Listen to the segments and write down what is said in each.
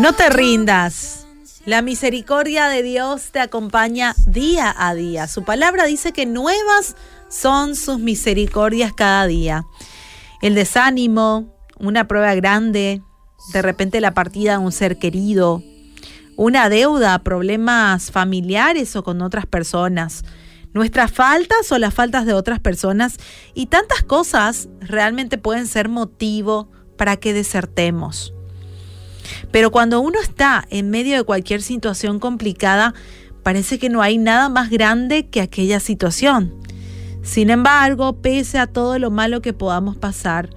No te rindas. La misericordia de Dios te acompaña día a día. Su palabra dice que nuevas son sus misericordias cada día. El desánimo, una prueba grande, de repente la partida de un ser querido, una deuda, problemas familiares o con otras personas, nuestras faltas o las faltas de otras personas y tantas cosas realmente pueden ser motivo para que desertemos. Pero cuando uno está en medio de cualquier situación complicada, parece que no hay nada más grande que aquella situación. Sin embargo, pese a todo lo malo que podamos pasar,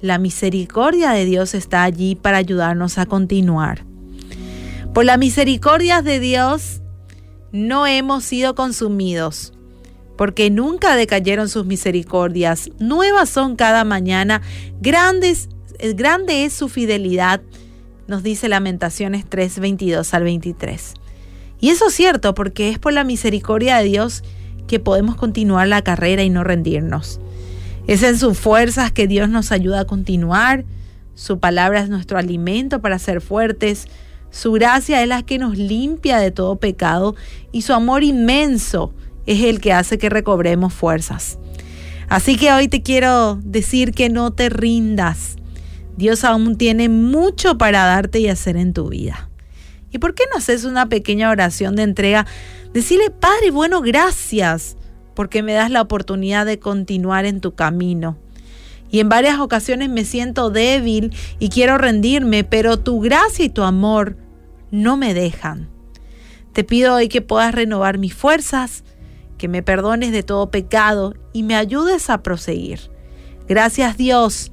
la misericordia de Dios está allí para ayudarnos a continuar. Por la misericordia de Dios no hemos sido consumidos, porque nunca decayeron sus misericordias. Nuevas son cada mañana, grandes, grande es su fidelidad nos dice Lamentaciones 3, 22 al 23. Y eso es cierto porque es por la misericordia de Dios que podemos continuar la carrera y no rendirnos. Es en sus fuerzas que Dios nos ayuda a continuar. Su palabra es nuestro alimento para ser fuertes. Su gracia es la que nos limpia de todo pecado y su amor inmenso es el que hace que recobremos fuerzas. Así que hoy te quiero decir que no te rindas Dios aún tiene mucho para darte y hacer en tu vida. ¿Y por qué no haces una pequeña oración de entrega? Decirle, Padre, bueno, gracias porque me das la oportunidad de continuar en tu camino. Y en varias ocasiones me siento débil y quiero rendirme, pero tu gracia y tu amor no me dejan. Te pido hoy que puedas renovar mis fuerzas, que me perdones de todo pecado y me ayudes a proseguir. Gracias Dios